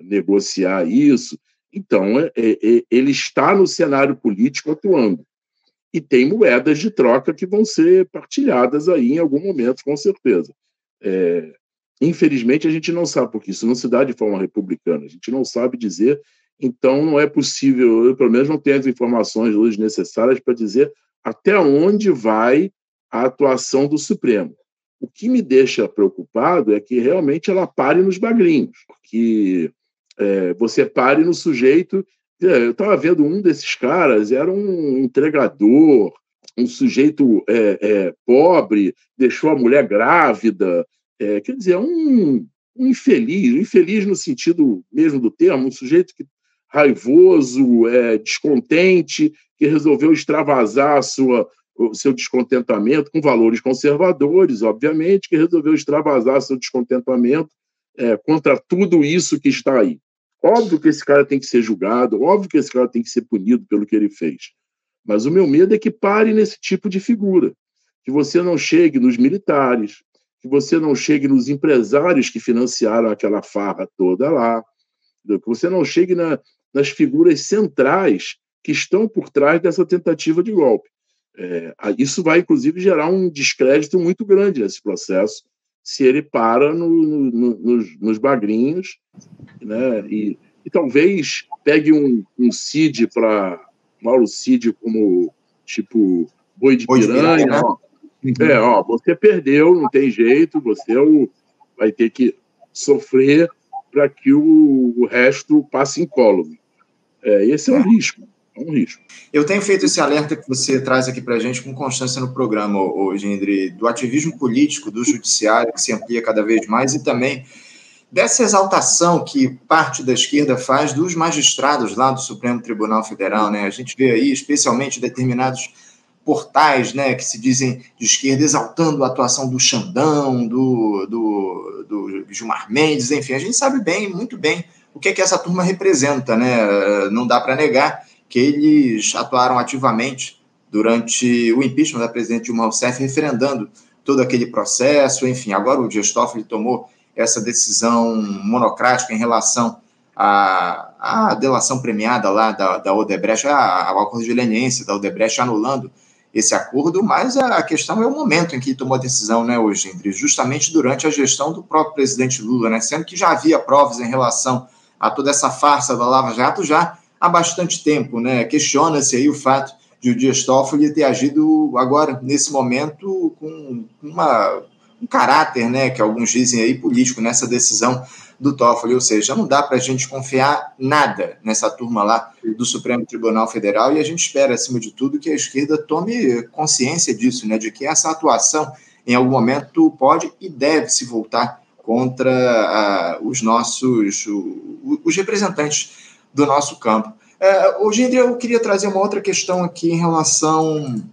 negociar isso. Então, é, é, ele está no cenário político atuando. E tem moedas de troca que vão ser partilhadas aí em algum momento, com certeza. É, infelizmente, a gente não sabe, porque isso não se dá de forma republicana. A gente não sabe dizer, então não é possível, eu pelo menos não tenho as informações hoje necessárias para dizer até onde vai a atuação do Supremo. O que me deixa preocupado é que realmente ela pare nos bagrinhos, que é, você pare no sujeito. É, eu estava vendo um desses caras, era um entregador, um sujeito é, é pobre, deixou a mulher grávida, é, quer dizer, um, um infeliz, um infeliz no sentido mesmo do termo, um sujeito que, raivoso, é, descontente, que resolveu extravasar sua, o seu descontentamento com valores conservadores, obviamente, que resolveu extravasar seu descontentamento é, contra tudo isso que está aí. Óbvio que esse cara tem que ser julgado, óbvio que esse cara tem que ser punido pelo que ele fez. Mas o meu medo é que pare nesse tipo de figura, que você não chegue nos militares, que você não chegue nos empresários que financiaram aquela farra toda lá, que você não chegue na, nas figuras centrais que estão por trás dessa tentativa de golpe. É, isso vai, inclusive, gerar um descrédito muito grande nesse processo, se ele para no, no, nos, nos, bagrinhos, né? E, e talvez pegue um, um Cid para Mauro Cid como tipo boi de boi piranha. De piranha né? É, ó, você perdeu, não tem jeito, você é vai ter que sofrer para que o, o, resto passe incólume. É, esse é um é. risco. Um risco. Eu tenho feito esse alerta que você traz aqui para a gente com constância no programa, hoje, Gendre, do ativismo político do judiciário, que se amplia cada vez mais, e também dessa exaltação que parte da esquerda faz dos magistrados lá do Supremo Tribunal Federal. Né? A gente vê aí, especialmente determinados portais né, que se dizem de esquerda, exaltando a atuação do Xandão, do, do, do Gilmar Mendes, enfim, a gente sabe bem, muito bem, o que é que essa turma representa, né? Não dá para negar que eles atuaram ativamente durante o impeachment da presidente Dilma Rousseff, referendando todo aquele processo, enfim, agora o Dias Toffoli tomou essa decisão monocrática em relação à, à delação premiada lá da, da Odebrecht, ao acordo de leniência da Odebrecht anulando esse acordo, mas a questão é o momento em que tomou a decisão, né, hoje, André, justamente durante a gestão do próprio presidente Lula, né, sendo que já havia provas em relação a toda essa farsa da Lava Jato já há bastante tempo. Né? Questiona-se aí o fato de o Dias Toffoli ter agido agora, nesse momento, com uma, um caráter, né, que alguns dizem aí, político, nessa decisão do Toffoli, ou seja, não dá para a gente confiar nada nessa turma lá do Supremo Tribunal Federal e a gente espera, acima de tudo, que a esquerda tome consciência disso, né, de que essa atuação, em algum momento, pode e deve se voltar contra uh, os nossos, os representantes do nosso campo. É, hoje, André, eu queria trazer uma outra questão aqui em relação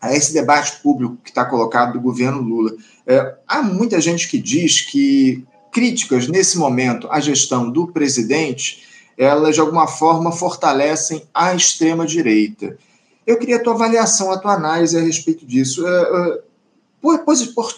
a esse debate público que está colocado do governo Lula. É, há muita gente que diz que críticas nesse momento à gestão do presidente, elas de alguma forma fortalecem a extrema direita. Eu queria a tua avaliação, a tua análise a respeito disso. É, é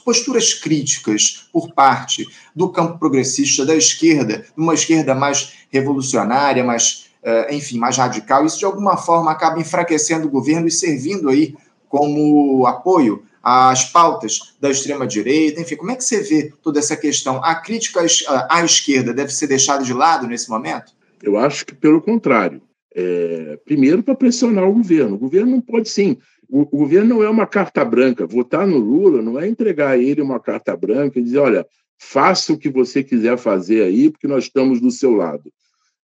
posturas críticas por parte do campo progressista, da esquerda, uma esquerda mais revolucionária, mais, uh, enfim, mais radical, isso de alguma forma acaba enfraquecendo o governo e servindo aí como apoio às pautas da extrema-direita, enfim, como é que você vê toda essa questão? A crítica à esquerda deve ser deixada de lado nesse momento? Eu acho que pelo contrário. É, primeiro, para pressionar o governo. O governo não pode, sim, o, o, governo não é uma carta branca. Votar no Lula não é entregar a ele uma carta branca e dizer: olha, faça o que você quiser fazer aí, porque nós estamos do seu lado.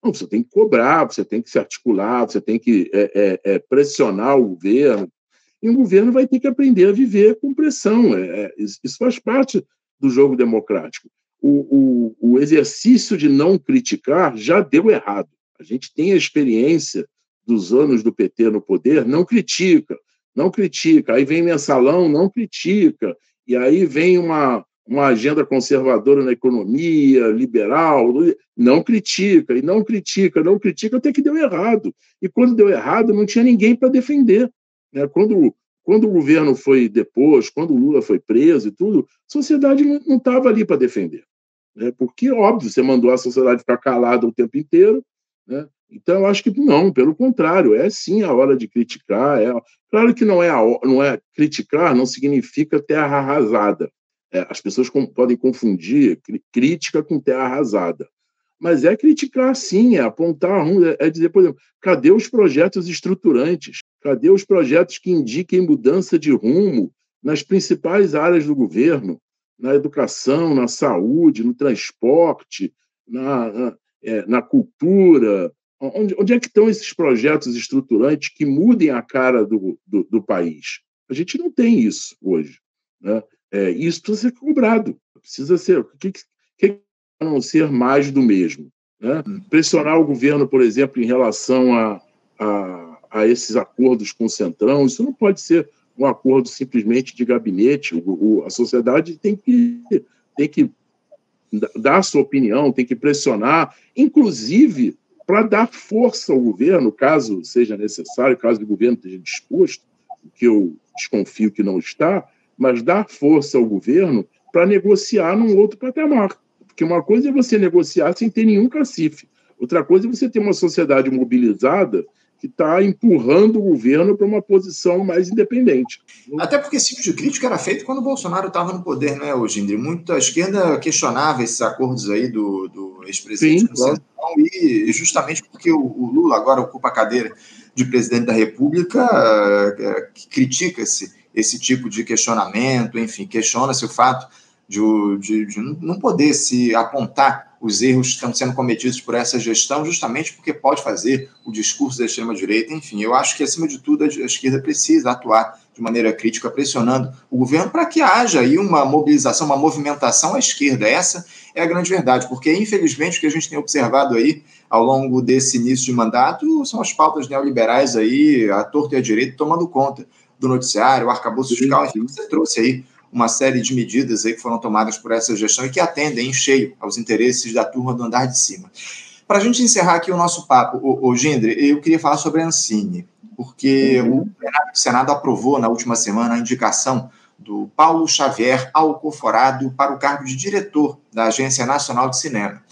Não, você tem que cobrar, você tem que se articular, você tem que é, é, é, pressionar o governo. E o governo vai ter que aprender a viver com pressão. É, é, isso faz parte do jogo democrático. O, o, o exercício de não criticar já deu errado. A gente tem a experiência dos anos do PT no poder, não critica, não critica. Aí vem mensalão, não critica. E aí vem uma, uma agenda conservadora na economia, liberal, não critica, e não critica, não critica, até que deu errado. E quando deu errado, não tinha ninguém para defender. Né? Quando, quando o governo foi depois, quando o Lula foi preso e tudo, a sociedade não estava ali para defender. Né? Porque, óbvio, você mandou a sociedade ficar calada o tempo inteiro. Né? Então, eu acho que não, pelo contrário, é sim a hora de criticar. É... Claro que não é, a, não é criticar, não significa terra arrasada. É, as pessoas com, podem confundir crítica com terra arrasada. Mas é criticar, sim, é apontar, é, é dizer, por exemplo, cadê os projetos estruturantes? Cadê os projetos que indiquem mudança de rumo nas principais áreas do governo? Na educação, na saúde, no transporte, na, na, é, na cultura, Onde, onde, é que estão esses projetos estruturantes que mudem a cara do, do, do país? A gente não tem isso hoje. Né? É, isso precisa ser cobrado. Precisa ser. O que, que, não ser mais do mesmo? Né? Hum. Pressionar o governo, por exemplo, em relação a, a, a, esses acordos com o Centrão, isso não pode ser um acordo simplesmente de gabinete. O, o, a sociedade tem que, tem que dar a sua opinião, tem que pressionar, inclusive para dar força ao governo, caso seja necessário, caso o governo esteja disposto, que eu desconfio que não está, mas dar força ao governo para negociar num outro patamar. Porque uma coisa é você negociar sem ter nenhum cacife, outra coisa é você ter uma sociedade mobilizada que está empurrando o governo para uma posição mais independente. Até porque esse tipo de crítica era feito quando o Bolsonaro estava no poder, não é, hoje, Indri? Muita esquerda questionava esses acordos aí do, do ex-presidente claro. e justamente porque o, o, Lula agora ocupa a cadeira de presidente da República, é, critica-se esse tipo de questionamento, enfim, questiona-se o fato de, de, de, não poder se apontar os erros que estão sendo cometidos por essa gestão, justamente porque pode fazer o discurso da extrema-direita. Enfim, eu acho que, acima de tudo, a esquerda precisa atuar de maneira crítica, pressionando o governo para que haja aí uma mobilização, uma movimentação à esquerda. Essa é a grande verdade, porque, infelizmente, o que a gente tem observado aí ao longo desse início de mandato são as pautas neoliberais aí, a torta e a direita, tomando conta do noticiário, o arcabouço fiscal, enfim, você trouxe aí uma série de medidas aí que foram tomadas por essa gestão e que atendem em cheio aos interesses da turma do andar de cima. Para a gente encerrar aqui o nosso papo, o, o Gendre, eu queria falar sobre a Ancine, porque uhum. o Senado aprovou na última semana a indicação do Paulo Xavier Alcoforado para o cargo de diretor da Agência Nacional de Cinema.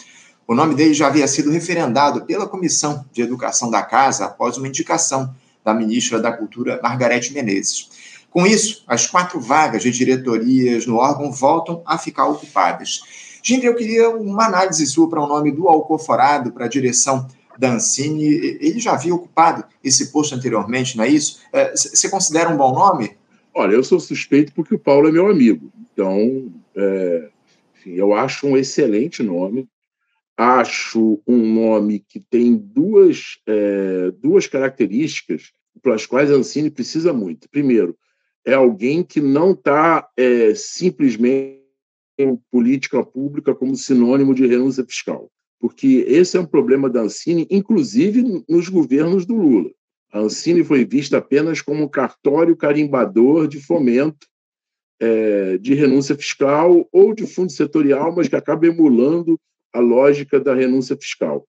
O nome dele já havia sido referendado pela Comissão de Educação da Casa após uma indicação da ministra da Cultura, Margarete Menezes. Com isso, as quatro vagas de diretorias no órgão voltam a ficar ocupadas. Gente, eu queria uma análise sua para o nome do Alcoforado, para a direção da Ancine. Ele já havia ocupado esse posto anteriormente, não é isso? É, você considera um bom nome? Olha, eu sou suspeito porque o Paulo é meu amigo. Então, é, enfim, eu acho um excelente nome. Acho um nome que tem duas, é, duas características pelas quais a Ancine precisa muito. Primeiro, é alguém que não está é, simplesmente em política pública como sinônimo de renúncia fiscal, porque esse é um problema da Ancine, inclusive nos governos do Lula. A Ancine foi vista apenas como cartório carimbador de fomento é, de renúncia fiscal ou de fundo setorial, mas que acaba emulando a lógica da renúncia fiscal.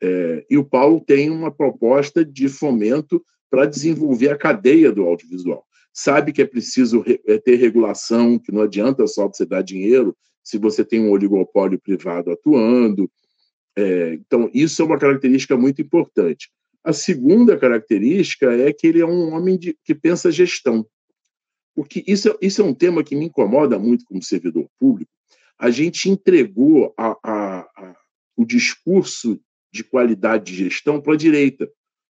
É, e o Paulo tem uma proposta de fomento para desenvolver a cadeia do audiovisual sabe que é preciso é, ter regulação, que não adianta só você dar dinheiro se você tem um oligopólio privado atuando. É, então, isso é uma característica muito importante. A segunda característica é que ele é um homem de, que pensa gestão. Porque isso, isso é um tema que me incomoda muito como servidor público. A gente entregou a, a, a, o discurso de qualidade de gestão para a direita,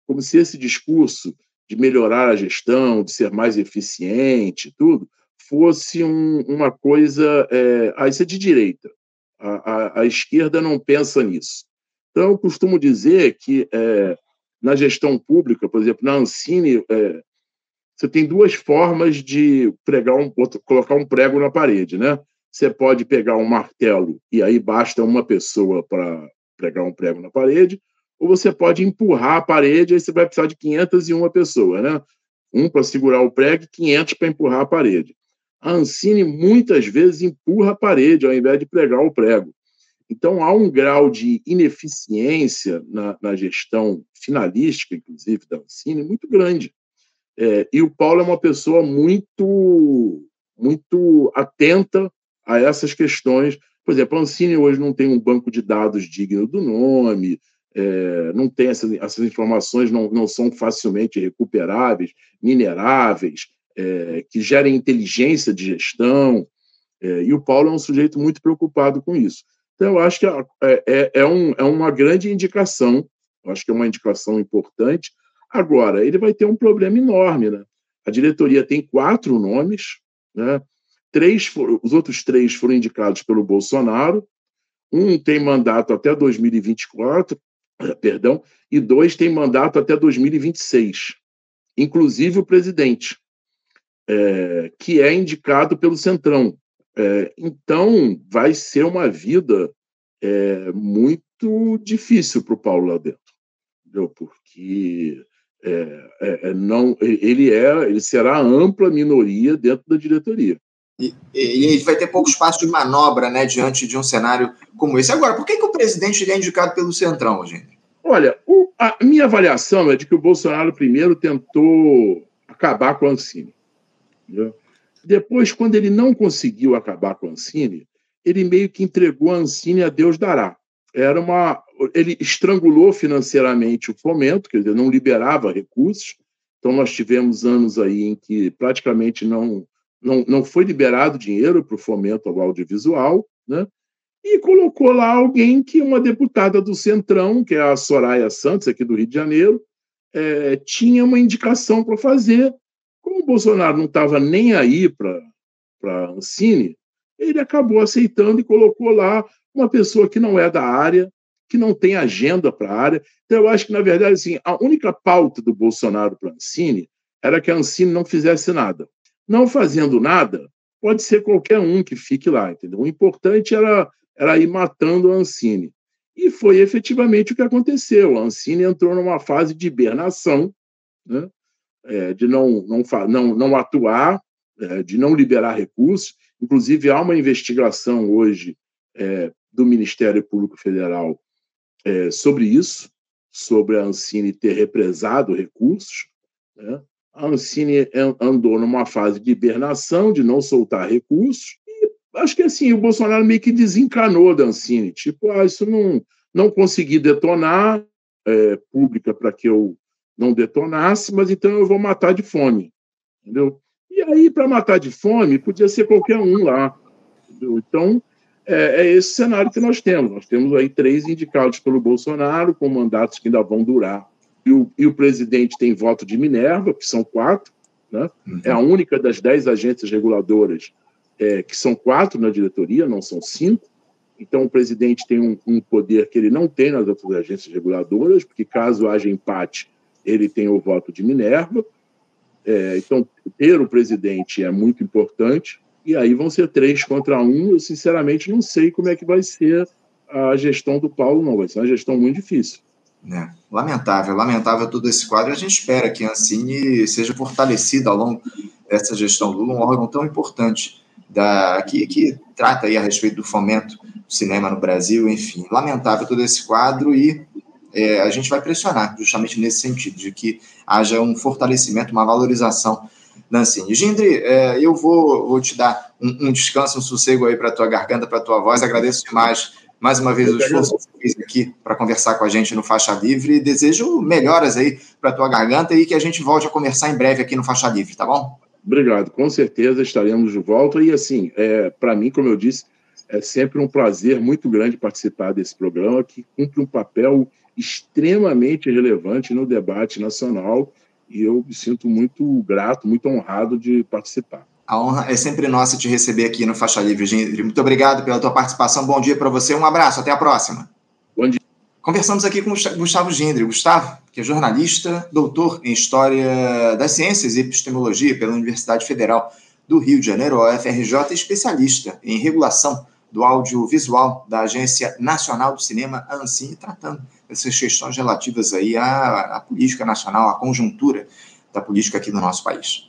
como se esse discurso de melhorar a gestão, de ser mais eficiente, tudo, fosse um, uma coisa. É, ah, isso é de direita. A, a, a, esquerda não pensa nisso. Então, eu costumo dizer que é, na gestão pública, por exemplo, na Ancine, é, você tem duas formas de pregar um, colocar um prego na parede, né? Você pode pegar um martelo e aí basta uma pessoa para pregar um prego na parede, ou você pode empurrar a parede, aí você vai precisar de 501 pessoas, né? Um para segurar o prego e 500 para empurrar a parede. a Ancine muitas vezes empurra a parede ao invés de pregar o prego. Então, há um grau de ineficiência na, na gestão finalística, inclusive, da Ancine, muito grande. É, e o Paulo é uma pessoa muito, muito atenta a essas questões. Por exemplo, a Ancine hoje não tem um banco de dados digno do nome, é, não tem essas, essas informações, não, não são facilmente recuperáveis, mineráveis, é, que gerem inteligência de gestão. É, e o Paulo é um sujeito muito preocupado com isso. Então, eu acho que é, é, é, um, é uma grande indicação, eu acho que é uma indicação importante. Agora, ele vai ter um problema enorme. Né? A diretoria tem quatro nomes, né? três os outros três foram indicados pelo Bolsonaro, um tem mandato até 2024, <coughs> perdão, e dois têm mandato até 2026, inclusive o presidente, é, que é indicado pelo Centrão. É, então, vai ser uma vida é, muito difícil para o Paulo lá dentro, entendeu? porque é, é, é, não, ele, é, ele será a ampla minoria dentro da diretoria. E, e, ele vai ter pouco espaço de manobra né, diante de um cenário como esse. Agora, por que, que o presidente é indicado pelo Centrão, gente? Olha, o, a minha avaliação é de que o Bolsonaro primeiro tentou acabar com a Ancine. Depois, quando ele não conseguiu acabar com a Ancine, ele meio que entregou a Ancine a Deus dará. Era uma, ele estrangulou financeiramente o fomento, quer dizer, não liberava recursos. Então, nós tivemos anos aí em que praticamente não, não, não foi liberado dinheiro para o fomento ao audiovisual, né? e colocou lá alguém que uma deputada do Centrão, que é a Soraya Santos, aqui do Rio de Janeiro, é, tinha uma indicação para fazer, como o Bolsonaro não estava nem aí para Ancine, ele acabou aceitando e colocou lá uma pessoa que não é da área, que não tem agenda para a área. Então, eu acho que, na verdade, assim, a única pauta do Bolsonaro para a Ancine era que a Ancine não fizesse nada. Não fazendo nada, pode ser qualquer um que fique lá, entendeu? O importante era, era ir matando a Ancine. E foi efetivamente o que aconteceu. A Ancine entrou numa fase de hibernação, né? é, de não, não, não, não atuar, é, de não liberar recursos. Inclusive, há uma investigação hoje é, do Ministério Público Federal é, sobre isso, sobre a Ancine ter represado recursos. Né? A Ancine andou numa fase de hibernação, de não soltar recursos, e acho que assim, o Bolsonaro meio que desencanou da Ancine, tipo, ah, isso não, não consegui detonar é, pública para que eu não detonasse, mas então eu vou matar de fome, entendeu? E aí, para matar de fome, podia ser qualquer um lá. Entendeu? Então, é, é, esse cenário que nós temos. Nós temos aí três indicados pelo Bolsonaro, com mandatos que ainda vão durar. E o, e o presidente tem voto de Minerva, que são quatro, né? Uhum. é a única das dez agências reguladoras é, que são quatro na diretoria, não são cinco. Então, o presidente tem um, um, poder que ele não tem nas outras agências reguladoras, porque caso haja empate, ele tem o voto de Minerva. É, então, ter o presidente é muito importante. E aí vão ser três contra um. Eu, sinceramente, não sei como é que vai ser a gestão do Paulo, não. Vai ser uma gestão muito difícil. É, lamentável, lamentável todo esse quadro. A gente espera que a Ancine seja fortalecida ao longo dessa gestão Lula, um órgão tão importante da, que, que trata aí a respeito do fomento do cinema no Brasil, enfim. Lamentável todo esse quadro e é, a gente vai pressionar justamente nesse sentido, de que haja um fortalecimento, uma valorização da Ancine. Gindri, é, eu vou, vou te dar um, um descanso, um sossego aí para tua garganta, para tua voz. Agradeço demais mais uma vez o esforço que você fez aqui para conversar com a gente no Faixa Livre desejo melhoras aí para tua garganta e que a gente volte a conversar em breve aqui no Faixa Livre, tá bom? Obrigado, com certeza estaremos de volta e assim, é, para mim, como eu disse, é sempre um prazer muito grande participar desse programa que cumpre um papel extremamente relevante no debate nacional e eu me sinto muito grato, muito honrado de participar. A honra é sempre nossa te receber aqui no Faixa Livre, Gindri. Muito obrigado pela tua participação. Bom dia para você. Um abraço. Até a próxima. Bom dia. Conversamos aqui com Gustavo Gindri. Gustavo, que é jornalista, doutor em História das Ciências e Epistemologia pela Universidade Federal do Rio de Janeiro, UFRJ, especialista em regulação do audiovisual da Agência Nacional do Cinema, a ANSIM, tratando essas questões relativas aí à, à política nacional, à conjuntura da política aqui no nosso país.